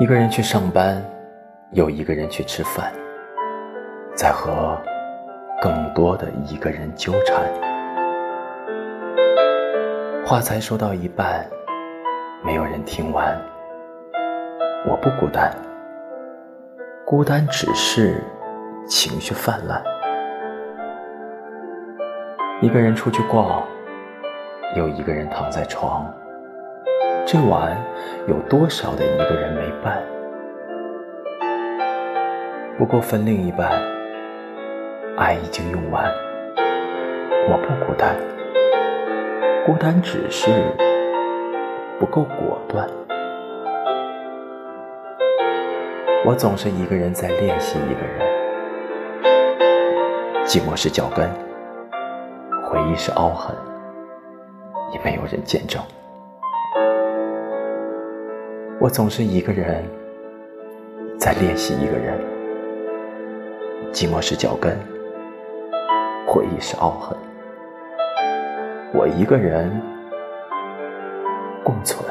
一个人去上班，又一个人去吃饭，在和更多的一个人纠缠。话才说到一半，没有人听完。我不孤单，孤单只是情绪泛滥。一个人出去逛，又一个人躺在床。这晚有多少的一个人没伴？不过分另一半，爱已经用完。我不孤单，孤单只是不够果断。我总是一个人在练习一个人，寂寞是脚跟。回忆是凹痕，也没有人见证。我总是一个人在练习一个人，寂寞是脚跟，回忆是傲痕。我一个人共存。